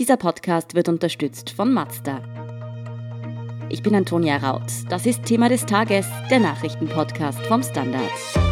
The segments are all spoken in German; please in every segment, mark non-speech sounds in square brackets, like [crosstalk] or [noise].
Dieser Podcast wird unterstützt von Mazda. Ich bin Antonia Raut. Das ist Thema des Tages, der Nachrichtenpodcast vom Standard.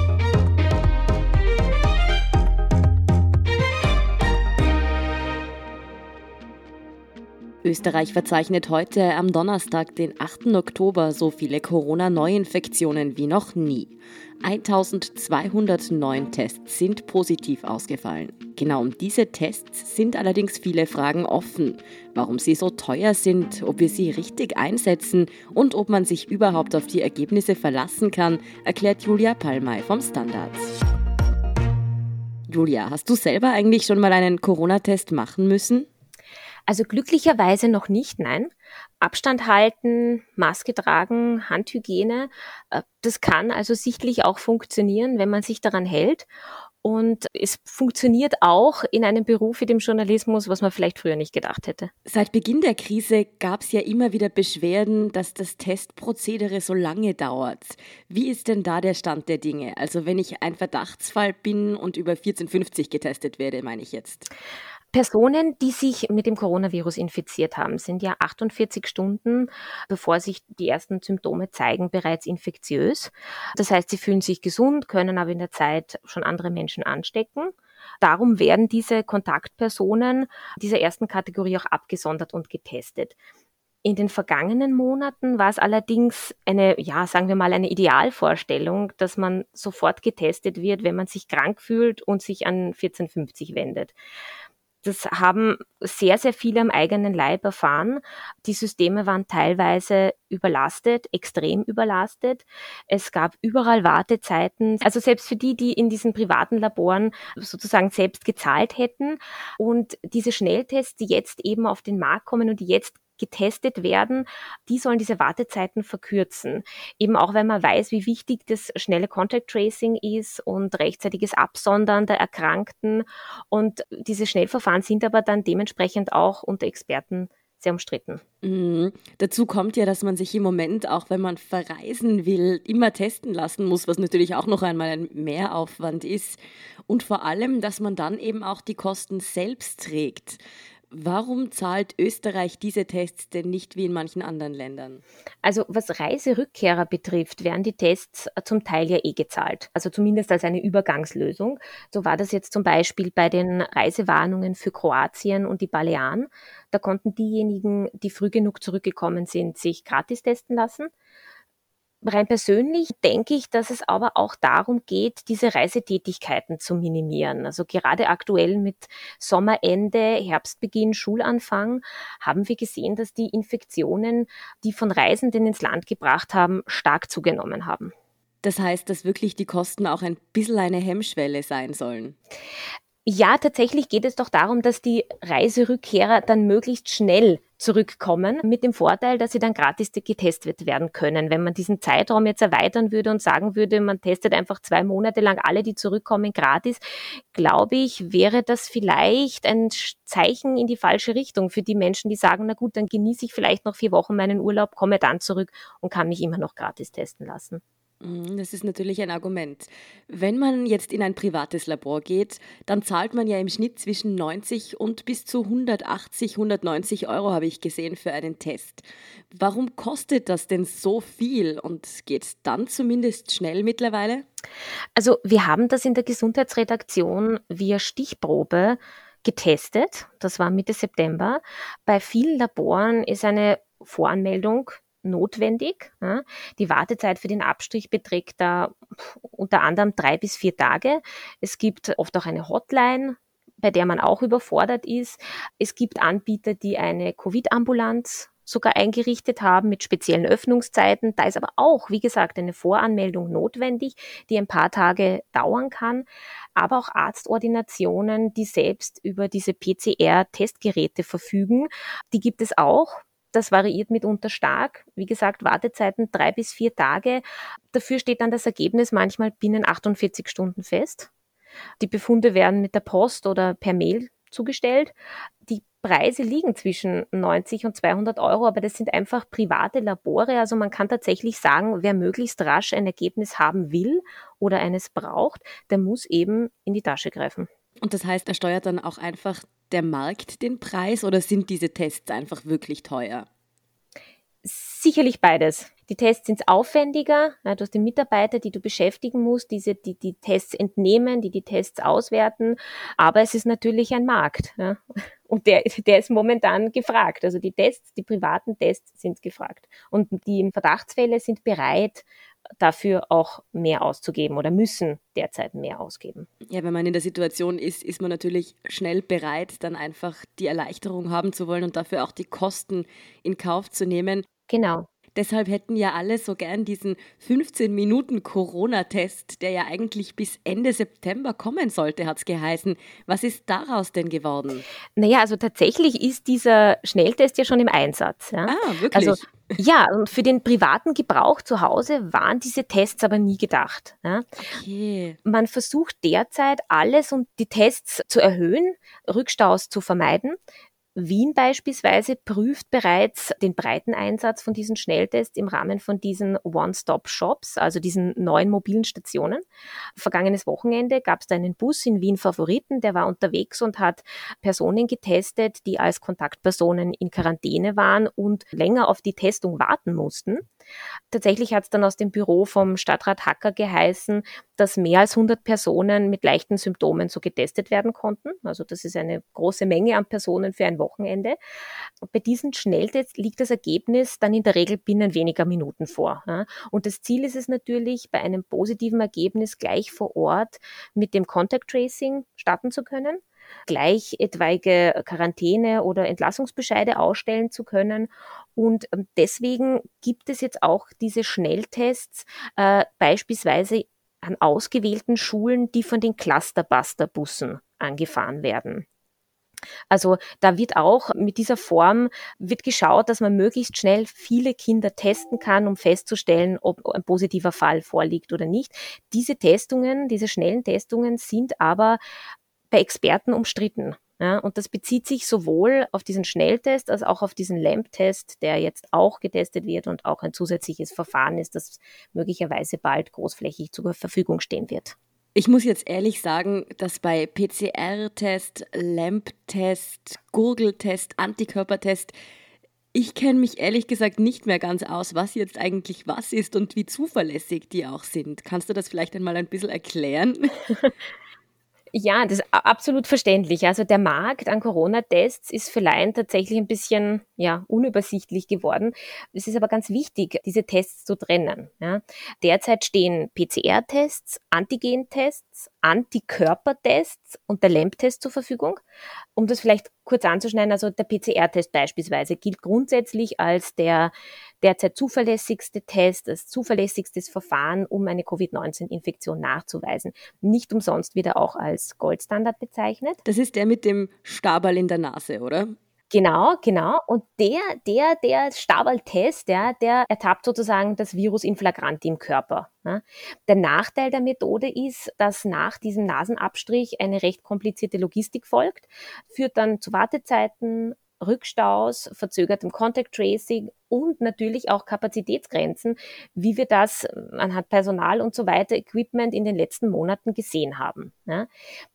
Österreich verzeichnet heute am Donnerstag, den 8. Oktober, so viele Corona-Neuinfektionen wie noch nie. 1209 Tests sind positiv ausgefallen. Genau um diese Tests sind allerdings viele Fragen offen. Warum sie so teuer sind, ob wir sie richtig einsetzen und ob man sich überhaupt auf die Ergebnisse verlassen kann, erklärt Julia Palmay vom Standard. Julia, hast du selber eigentlich schon mal einen Corona-Test machen müssen? Also glücklicherweise noch nicht, nein. Abstand halten, Maske tragen, Handhygiene, äh, das kann also sichtlich auch funktionieren, wenn man sich daran hält. Und es funktioniert auch in einem Beruf wie dem Journalismus, was man vielleicht früher nicht gedacht hätte. Seit Beginn der Krise gab es ja immer wieder Beschwerden, dass das Testprozedere so lange dauert. Wie ist denn da der Stand der Dinge? Also wenn ich ein Verdachtsfall bin und über 1450 getestet werde, meine ich jetzt. Personen, die sich mit dem Coronavirus infiziert haben, sind ja 48 Stunden, bevor sich die ersten Symptome zeigen, bereits infektiös. Das heißt, sie fühlen sich gesund, können aber in der Zeit schon andere Menschen anstecken. Darum werden diese Kontaktpersonen dieser ersten Kategorie auch abgesondert und getestet. In den vergangenen Monaten war es allerdings eine, ja, sagen wir mal, eine Idealvorstellung, dass man sofort getestet wird, wenn man sich krank fühlt und sich an 1450 wendet. Das haben sehr, sehr viele am eigenen Leib erfahren. Die Systeme waren teilweise überlastet, extrem überlastet. Es gab überall Wartezeiten. Also selbst für die, die in diesen privaten Laboren sozusagen selbst gezahlt hätten. Und diese Schnelltests, die jetzt eben auf den Markt kommen und die jetzt getestet werden, die sollen diese Wartezeiten verkürzen. Eben auch, weil man weiß, wie wichtig das schnelle Contact Tracing ist und rechtzeitiges Absondern der Erkrankten. Und diese Schnellverfahren sind aber dann dementsprechend auch unter Experten sehr umstritten. Mhm. Dazu kommt ja, dass man sich im Moment, auch wenn man verreisen will, immer testen lassen muss, was natürlich auch noch einmal ein Mehraufwand ist. Und vor allem, dass man dann eben auch die Kosten selbst trägt. Warum zahlt Österreich diese Tests denn nicht wie in manchen anderen Ländern? Also was Reiserückkehrer betrifft, werden die Tests äh, zum Teil ja eh gezahlt. Also zumindest als eine Übergangslösung. So war das jetzt zum Beispiel bei den Reisewarnungen für Kroatien und die Balearen. Da konnten diejenigen, die früh genug zurückgekommen sind, sich gratis testen lassen. Rein persönlich denke ich, dass es aber auch darum geht, diese Reisetätigkeiten zu minimieren. Also gerade aktuell mit Sommerende, Herbstbeginn, Schulanfang haben wir gesehen, dass die Infektionen, die von Reisenden ins Land gebracht haben, stark zugenommen haben. Das heißt, dass wirklich die Kosten auch ein bisschen eine Hemmschwelle sein sollen. Ja, tatsächlich geht es doch darum, dass die Reiserückkehrer dann möglichst schnell zurückkommen, mit dem Vorteil, dass sie dann gratis getestet werden können. Wenn man diesen Zeitraum jetzt erweitern würde und sagen würde, man testet einfach zwei Monate lang alle, die zurückkommen, gratis, glaube ich, wäre das vielleicht ein Zeichen in die falsche Richtung für die Menschen, die sagen, na gut, dann genieße ich vielleicht noch vier Wochen meinen Urlaub, komme dann zurück und kann mich immer noch gratis testen lassen. Mhm, das ist natürlich ein Argument. Wenn man jetzt in ein privates Labor geht, dann zahlt man ja im Schnitt zwischen 90 und bis zu 180, 190 Euro, habe ich gesehen, für einen Test. Warum kostet das denn so viel und geht es dann zumindest schnell mittlerweile? Also wir haben das in der Gesundheitsredaktion via Stichprobe getestet. Das war Mitte September. Bei vielen Laboren ist eine Voranmeldung notwendig. Die Wartezeit für den Abstrich beträgt da unter anderem drei bis vier Tage. Es gibt oft auch eine Hotline, bei der man auch überfordert ist. Es gibt Anbieter, die eine Covid-Ambulanz sogar eingerichtet haben mit speziellen Öffnungszeiten. Da ist aber auch, wie gesagt, eine Voranmeldung notwendig, die ein paar Tage dauern kann. Aber auch Arztordinationen, die selbst über diese PCR-Testgeräte verfügen, die gibt es auch. Das variiert mitunter stark. Wie gesagt, Wartezeiten drei bis vier Tage. Dafür steht dann das Ergebnis manchmal binnen 48 Stunden fest. Die Befunde werden mit der Post oder per Mail zugestellt. Die Preise liegen zwischen 90 und 200 Euro, aber das sind einfach private Labore. Also man kann tatsächlich sagen, wer möglichst rasch ein Ergebnis haben will oder eines braucht, der muss eben in die Tasche greifen. Und das heißt, er steuert dann auch einfach der Markt den Preis oder sind diese Tests einfach wirklich teuer? Sicherlich beides. Die Tests sind aufwendiger. Ja, du hast die Mitarbeiter, die du beschäftigen musst, diese, die die Tests entnehmen, die die Tests auswerten. Aber es ist natürlich ein Markt. Ja. Und der, der ist momentan gefragt. Also die Tests, die privaten Tests sind gefragt. Und die Verdachtsfälle sind bereit, dafür auch mehr auszugeben oder müssen derzeit mehr ausgeben. Ja, wenn man in der Situation ist, ist man natürlich schnell bereit, dann einfach die Erleichterung haben zu wollen und dafür auch die Kosten in Kauf zu nehmen. Genau. Deshalb hätten ja alle so gern diesen 15 Minuten Corona-Test, der ja eigentlich bis Ende September kommen sollte, hat es geheißen. Was ist daraus denn geworden? Naja, also tatsächlich ist dieser Schnelltest ja schon im Einsatz. Ja? Ah, wirklich? Also, ja, und für den privaten Gebrauch zu Hause waren diese Tests aber nie gedacht. Ja? Okay. Man versucht derzeit alles, um die Tests zu erhöhen, Rückstaus zu vermeiden. Wien beispielsweise prüft bereits den breiten Einsatz von diesen Schnelltests im Rahmen von diesen One-Stop-Shops, also diesen neuen mobilen Stationen. Vergangenes Wochenende gab es da einen Bus in Wien Favoriten, der war unterwegs und hat Personen getestet, die als Kontaktpersonen in Quarantäne waren und länger auf die Testung warten mussten. Tatsächlich hat es dann aus dem Büro vom Stadtrat Hacker geheißen, dass mehr als 100 Personen mit leichten Symptomen so getestet werden konnten. Also das ist eine große Menge an Personen für ein Wochenende. Bei diesen Schnelltests liegt das Ergebnis dann in der Regel binnen weniger Minuten vor. Und das Ziel ist es natürlich, bei einem positiven Ergebnis gleich vor Ort mit dem Contact Tracing starten zu können gleich etwaige Quarantäne oder Entlassungsbescheide ausstellen zu können. Und ähm, deswegen gibt es jetzt auch diese Schnelltests äh, beispielsweise an ausgewählten Schulen, die von den Clusterbuster-Bussen angefahren werden. Also da wird auch mit dieser Form wird geschaut, dass man möglichst schnell viele Kinder testen kann, um festzustellen, ob ein positiver Fall vorliegt oder nicht. Diese Testungen, diese schnellen Testungen sind aber bei Experten umstritten. Ja, und das bezieht sich sowohl auf diesen Schnelltest als auch auf diesen LAMP-Test, der jetzt auch getestet wird und auch ein zusätzliches Verfahren ist, das möglicherweise bald großflächig zur Verfügung stehen wird. Ich muss jetzt ehrlich sagen, dass bei PCR-Test, LAMP-Test, Gurgeltest, Antikörpertest, ich kenne mich ehrlich gesagt nicht mehr ganz aus, was jetzt eigentlich was ist und wie zuverlässig die auch sind. Kannst du das vielleicht einmal ein bisschen erklären? [laughs] Ja, das ist absolut verständlich. Also der Markt an Corona-Tests ist für Laien tatsächlich ein bisschen ja, unübersichtlich geworden. Es ist aber ganz wichtig, diese Tests zu trennen. Ja. Derzeit stehen PCR-Tests, Antigen-Tests, Antikörpertests und der LAMP-Test zur Verfügung. Um das vielleicht kurz anzuschneiden, also der PCR-Test beispielsweise gilt grundsätzlich als der derzeit zuverlässigste Test, das zuverlässigstes Verfahren, um eine Covid-19-Infektion nachzuweisen. Nicht umsonst wird er auch als Goldstandard bezeichnet. Das ist der mit dem Stabal in der Nase, oder? Genau, genau. Und der, der, der Stabal-Test, ja, der ertappt sozusagen das Virus in flagranti im Körper. Der Nachteil der Methode ist, dass nach diesem Nasenabstrich eine recht komplizierte Logistik folgt, führt dann zu Wartezeiten, Rückstaus, verzögertem Contact Tracing und natürlich auch Kapazitätsgrenzen, wie wir das anhand Personal und so weiter, Equipment in den letzten Monaten gesehen haben. Ja.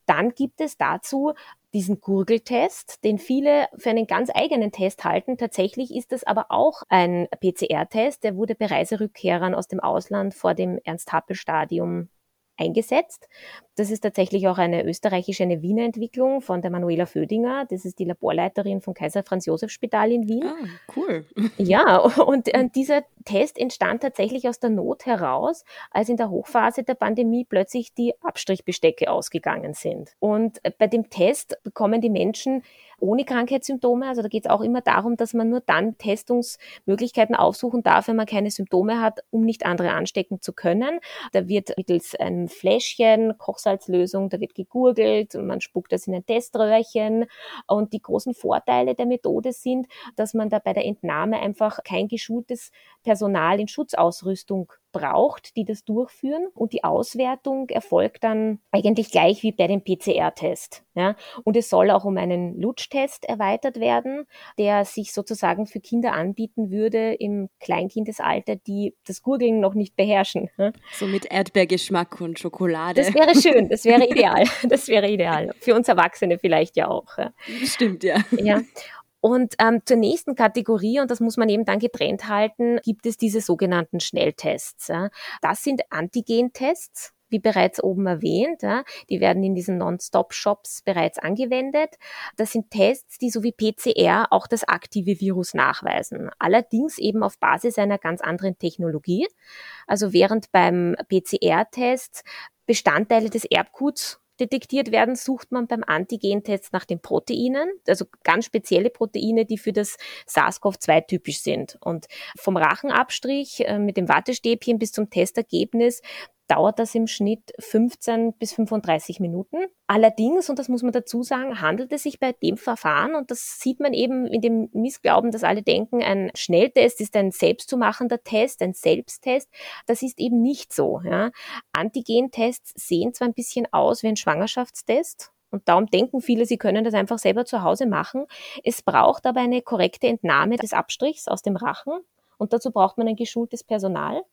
Dann gibt es dazu diesen Gurgeltest, den viele für einen ganz eigenen Test halten. Tatsächlich ist es aber auch ein PCR-Test, der wurde bei Reiserückkehrern aus dem Ausland vor dem Ernst-Happel-Stadium eingesetzt. Das ist tatsächlich auch eine österreichische, eine Wiener Entwicklung von der Manuela Födinger. Das ist die Laborleiterin vom Kaiser Franz Josef Spital in Wien. Ah, cool. [laughs] Ja, und äh, dieser Test entstand tatsächlich aus der Not heraus, als in der Hochphase der Pandemie plötzlich die Abstrichbestecke ausgegangen sind. Und äh, bei dem Test bekommen die Menschen ohne Krankheitssymptome. Also da geht es auch immer darum, dass man nur dann Testungsmöglichkeiten aufsuchen darf, wenn man keine Symptome hat, um nicht andere anstecken zu können. Da wird mittels einem Fläschchen, Kochsalzlösung, da wird gegurgelt, man spuckt das in ein Teströhrchen. Und die großen Vorteile der Methode sind, dass man da bei der Entnahme einfach kein geschultes Personal Personal in Schutzausrüstung braucht, die das durchführen. Und die Auswertung erfolgt dann eigentlich gleich wie bei dem PCR-Test. Ja? Und es soll auch um einen Lutschtest erweitert werden, der sich sozusagen für Kinder anbieten würde im Kleinkindesalter, die das Gurgeln noch nicht beherrschen. Ja? So mit Erdbeergeschmack und Schokolade. Das wäre schön, das wäre [laughs] ideal. Das wäre ideal. Für uns Erwachsene vielleicht ja auch. Ja. Stimmt, ja. ja. Und ähm, zur nächsten Kategorie, und das muss man eben dann getrennt halten, gibt es diese sogenannten Schnelltests. Ja. Das sind Antigen-Tests wie bereits oben erwähnt. Ja, die werden in diesen Non-Stop-Shops bereits angewendet. Das sind Tests, die so wie PCR auch das aktive Virus nachweisen. Allerdings eben auf Basis einer ganz anderen Technologie. Also während beim PCR-Test Bestandteile des Erbguts detektiert werden, sucht man beim Antigentest nach den Proteinen, also ganz spezielle Proteine, die für das SARS-CoV-2 typisch sind. Und vom Rachenabstrich äh, mit dem Wattestäbchen bis zum Testergebnis dauert das im Schnitt 15 bis 35 Minuten. Allerdings, und das muss man dazu sagen, handelt es sich bei dem Verfahren, und das sieht man eben in dem Missglauben, dass alle denken, ein Schnelltest ist ein selbstzumachender Test, ein Selbsttest. Das ist eben nicht so. Ja. Antigentests sehen zwar ein bisschen aus wie ein Schwangerschaftstest, und darum denken viele, sie können das einfach selber zu Hause machen. Es braucht aber eine korrekte Entnahme des Abstrichs aus dem Rachen. Und dazu braucht man ein geschultes Personal.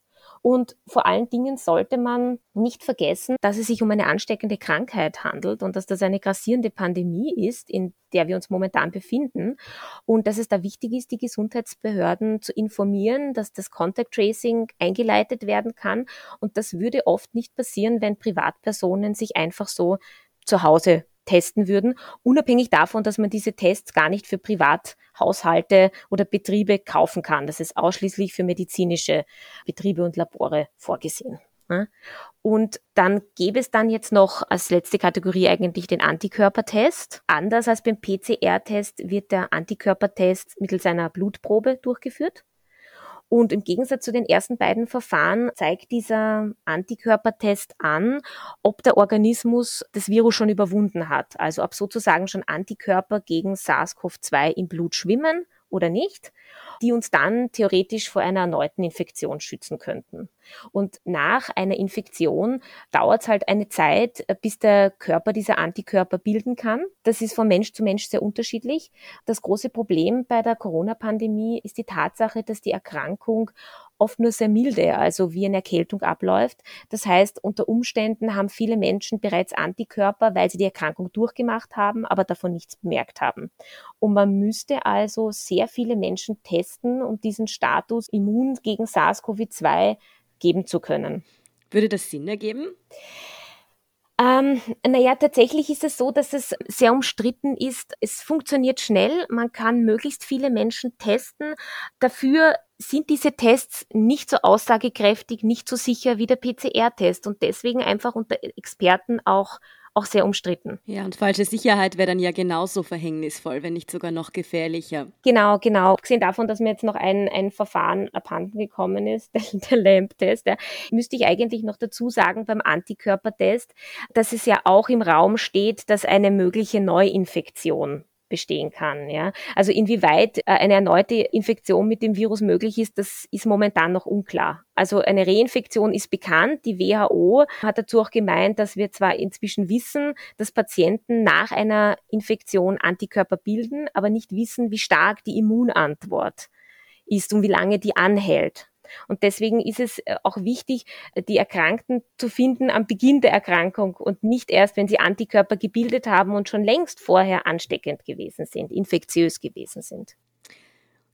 Und vor allen Dingen sollte man nicht vergessen, dass es sich um eine ansteckende Krankheit handelt und dass das eine grassierende Pandemie ist, in der wir uns momentan befinden. Und dass es da wichtig ist, die Gesundheitsbehörden zu informieren, dass das Contact Tracing eingeleitet werden kann. Und das würde oft nicht passieren, wenn Privatpersonen sich einfach so zu Hause testen würden, unabhängig davon, dass man diese Tests gar nicht für Privathaushalte oder Betriebe kaufen kann. Das ist ausschließlich für medizinische Betriebe und Labore vorgesehen. Und dann gäbe es dann jetzt noch als letzte Kategorie eigentlich den Antikörpertest. Anders als beim PCR-Test wird der Antikörpertest mittels einer Blutprobe durchgeführt. Und im Gegensatz zu den ersten beiden Verfahren zeigt dieser Antikörpertest an, ob der Organismus das Virus schon überwunden hat. Also ob sozusagen schon Antikörper gegen SARS-CoV-2 im Blut schwimmen oder nicht, die uns dann theoretisch vor einer erneuten Infektion schützen könnten. Und nach einer Infektion dauert es halt eine Zeit, äh, bis der Körper diese Antikörper bilden kann. Das ist von Mensch zu Mensch sehr unterschiedlich. Das große Problem bei der Corona-Pandemie ist die Tatsache, dass die Erkrankung oft nur sehr milde, also wie eine Erkältung abläuft. Das heißt, unter Umständen haben viele Menschen bereits Antikörper, weil sie die Erkrankung durchgemacht haben, aber davon nichts bemerkt haben. Und man müsste also sehr viele Menschen testen, um diesen Status immun gegen SARS-CoV-2 geben zu können. Würde das Sinn ergeben? Ähm, naja, tatsächlich ist es so, dass es sehr umstritten ist. Es funktioniert schnell, man kann möglichst viele Menschen testen. Dafür sind diese Tests nicht so aussagekräftig, nicht so sicher wie der PCR-Test und deswegen einfach unter Experten auch auch sehr umstritten. Ja, und falsche Sicherheit wäre dann ja genauso verhängnisvoll, wenn nicht sogar noch gefährlicher. Genau, genau. Abgesehen davon, dass mir jetzt noch ein, ein Verfahren abhanden gekommen ist, [laughs] der, der LAMP-Test, ja, müsste ich eigentlich noch dazu sagen beim Antikörpertest, dass es ja auch im Raum steht, dass eine mögliche Neuinfektion bestehen kann. Ja? Also inwieweit äh, eine erneute Infektion mit dem Virus möglich ist, das ist momentan noch unklar. Also eine Reinfektion ist bekannt. Die WHO hat dazu auch gemeint, dass wir zwar inzwischen wissen, dass Patienten nach einer Infektion Antikörper bilden, aber nicht wissen, wie stark die Immunantwort ist und wie lange die anhält. Und deswegen ist es äh, auch wichtig, die Erkrankten zu finden am Beginn der Erkrankung und nicht erst, wenn sie Antikörper gebildet haben und schon längst vorher ansteckend gewesen sind, infektiös gewesen sind.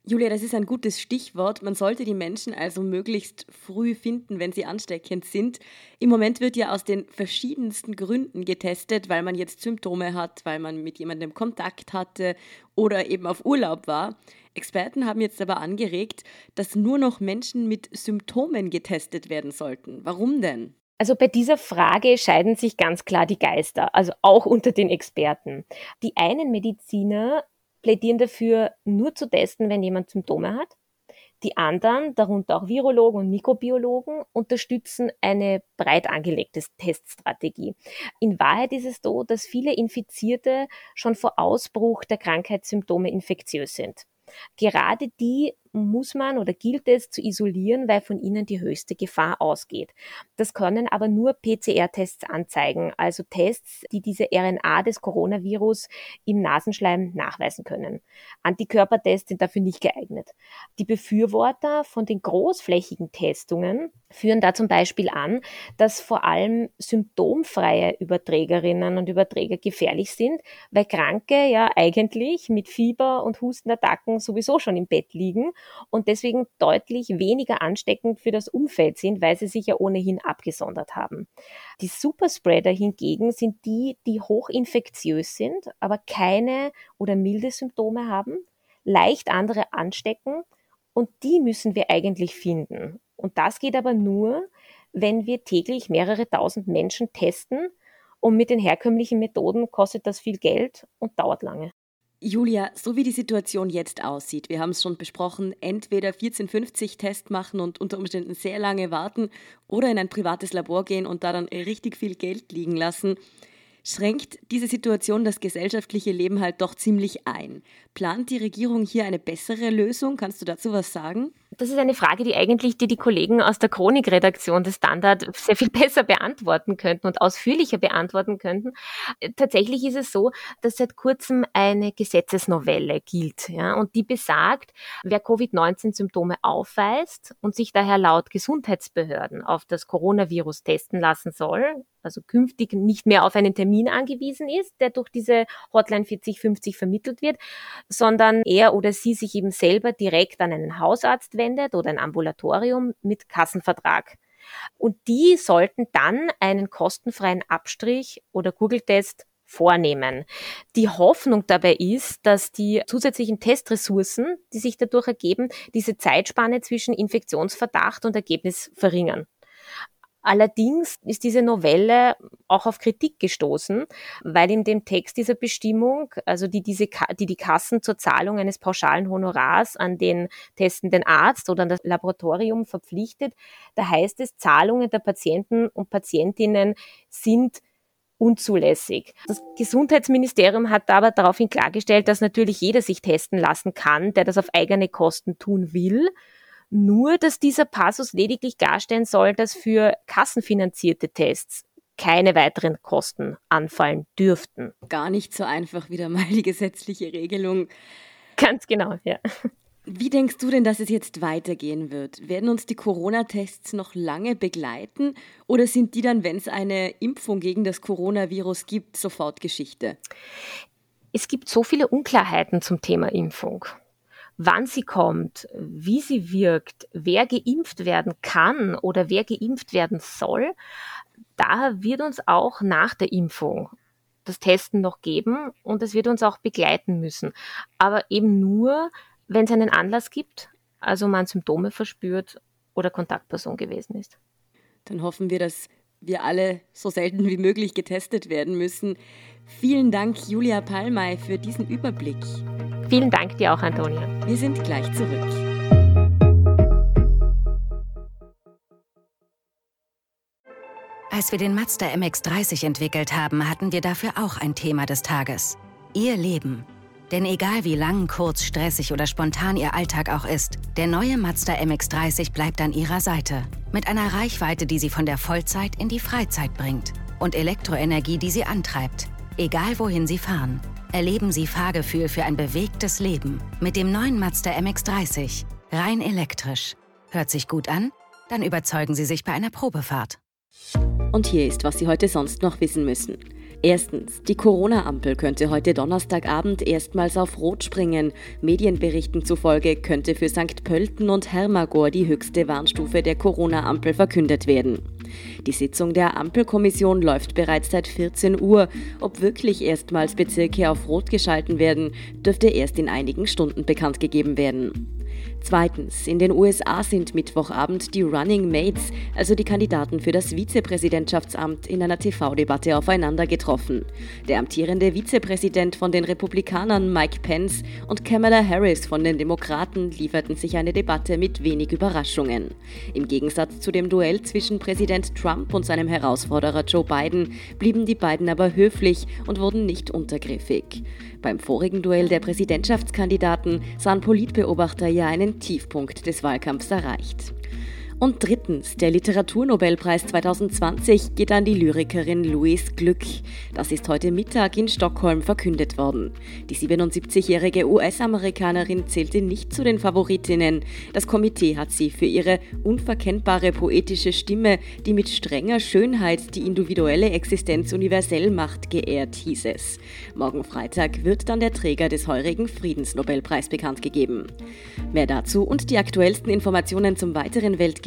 Julia, das ist ein gutes Stichwort. Man sollte die Menschen also möglichst früh finden, wenn sie ansteckend sind. Im Moment wird ja aus den verschiedensten Gründen getestet, weil man jetzt Symptome hat, weil man mit jemandem Kontakt hatte oder eben auf Urlaub war. Experten haben jetzt aber angeregt, dass nur noch Menschen mit Symptomen getestet werden sollten. Warum denn? Also bei dieser Frage scheiden sich ganz klar die Geister, also auch unter den Experten. Die einen Mediziner plädieren dafür, nur zu testen, wenn jemand Symptome hat. Die anderen, darunter auch Virologen und Mikrobiologen, unterstützen eine breit angelegte Teststrategie. In Wahrheit ist es so, dass viele Infizierte schon vor Ausbruch der Krankheitssymptome infektiös sind. Gerade die muss man oder gilt es zu isolieren, weil von ihnen die höchste Gefahr ausgeht. Das können aber nur PCR-Tests anzeigen, also Tests, die diese RNA des Coronavirus im Nasenschleim nachweisen können. Antikörpertests sind dafür nicht geeignet. Die Befürworter von den großflächigen Testungen führen da zum Beispiel an, dass vor allem symptomfreie Überträgerinnen und Überträger gefährlich sind, weil Kranke ja eigentlich mit Fieber und Hustenattacken sowieso schon im Bett liegen und deswegen deutlich weniger ansteckend für das Umfeld sind, weil sie sich ja ohnehin abgesondert haben. Die Superspreader hingegen sind die, die hochinfektiös sind, aber keine oder milde Symptome haben, leicht andere anstecken und die müssen wir eigentlich finden. Und das geht aber nur, wenn wir täglich mehrere tausend Menschen testen. Und mit den herkömmlichen Methoden kostet das viel Geld und dauert lange. Julia, so wie die Situation jetzt aussieht, wir haben es schon besprochen, entweder 1450 Test machen und unter Umständen sehr lange warten oder in ein privates Labor gehen und da dann richtig viel Geld liegen lassen schränkt diese Situation das gesellschaftliche Leben halt doch ziemlich ein. Plant die Regierung hier eine bessere Lösung? Kannst du dazu was sagen? Das ist eine Frage, die eigentlich die, die Kollegen aus der Chronikredaktion des Standard sehr viel [laughs] besser beantworten könnten und ausführlicher beantworten könnten. Tatsächlich ist es so, dass seit kurzem eine Gesetzesnovelle gilt, ja, und die besagt, wer Covid-19-Symptome aufweist und sich daher laut Gesundheitsbehörden auf das Coronavirus testen lassen soll, also künftig nicht mehr auf einen Termin angewiesen ist, der durch diese Hotline 4050 vermittelt wird, sondern er oder sie sich eben selber direkt an einen Hausarzt wendet oder ein Ambulatorium mit Kassenvertrag. Und die sollten dann einen kostenfreien Abstrich oder Google-Test vornehmen. Die Hoffnung dabei ist, dass die zusätzlichen Testressourcen, die sich dadurch ergeben, diese Zeitspanne zwischen Infektionsverdacht und Ergebnis verringern. Allerdings ist diese Novelle auch auf Kritik gestoßen, weil in dem Text dieser Bestimmung, also die diese, die, die Kassen zur Zahlung eines pauschalen Honorars an den testenden Arzt oder an das Laboratorium verpflichtet, da heißt es, Zahlungen der Patienten und Patientinnen sind unzulässig. Das Gesundheitsministerium hat aber daraufhin klargestellt, dass natürlich jeder sich testen lassen kann, der das auf eigene Kosten tun will nur, dass dieser Passus lediglich darstellen soll, dass für kassenfinanzierte Tests keine weiteren Kosten anfallen dürften. Gar nicht so einfach wieder mal die gesetzliche Regelung. Ganz genau, ja. Wie denkst du denn, dass es jetzt weitergehen wird? Werden uns die Corona-Tests noch lange begleiten oder sind die dann, wenn es eine Impfung gegen das Coronavirus gibt, sofort Geschichte? Es gibt so viele Unklarheiten zum Thema Impfung wann sie kommt, wie sie wirkt, wer geimpft werden kann oder wer geimpft werden soll, da wird uns auch nach der Impfung das Testen noch geben und es wird uns auch begleiten müssen. Aber eben nur, wenn es einen Anlass gibt, also man Symptome verspürt oder Kontaktperson gewesen ist. Dann hoffen wir, dass wir alle so selten wie möglich getestet werden müssen. Vielen Dank, Julia Palmay, für diesen Überblick. Vielen Dank dir auch, Antonia. Wir sind gleich zurück. Als wir den Mazda MX30 entwickelt haben, hatten wir dafür auch ein Thema des Tages. Ihr Leben. Denn egal wie lang, kurz, stressig oder spontan Ihr Alltag auch ist, der neue Mazda MX30 bleibt an Ihrer Seite. Mit einer Reichweite, die Sie von der Vollzeit in die Freizeit bringt. Und Elektroenergie, die Sie antreibt. Egal wohin Sie fahren. Erleben Sie Fahrgefühl für ein bewegtes Leben mit dem neuen Mazda MX30. Rein elektrisch. Hört sich gut an? Dann überzeugen Sie sich bei einer Probefahrt. Und hier ist, was Sie heute sonst noch wissen müssen. Erstens, die Corona-Ampel könnte heute Donnerstagabend erstmals auf Rot springen. Medienberichten zufolge könnte für St. Pölten und Hermagor die höchste Warnstufe der Corona-Ampel verkündet werden. Die Sitzung der Ampelkommission läuft bereits seit 14 Uhr. Ob wirklich erstmals Bezirke auf Rot geschalten werden, dürfte erst in einigen Stunden bekannt gegeben werden. Zweitens, in den USA sind Mittwochabend die Running Mates, also die Kandidaten für das Vizepräsidentschaftsamt, in einer TV-Debatte aufeinander getroffen. Der amtierende Vizepräsident von den Republikanern Mike Pence und Kamala Harris von den Demokraten lieferten sich eine Debatte mit wenig Überraschungen. Im Gegensatz zu dem Duell zwischen Präsident Trump und seinem Herausforderer Joe Biden blieben die beiden aber höflich und wurden nicht untergriffig. Beim vorigen Duell der Präsidentschaftskandidaten sahen Politbeobachter ja einen Tiefpunkt des Wahlkampfs erreicht. Und drittens, der Literaturnobelpreis 2020 geht an die Lyrikerin Louise Glück. Das ist heute Mittag in Stockholm verkündet worden. Die 77-jährige US-Amerikanerin zählte nicht zu den Favoritinnen. Das Komitee hat sie für ihre unverkennbare poetische Stimme, die mit strenger Schönheit die individuelle Existenz universell macht, geehrt, hieß es. Morgen Freitag wird dann der Träger des heurigen Friedensnobelpreis bekannt gegeben. Mehr dazu und die aktuellsten Informationen zum weiteren Weltgeschehen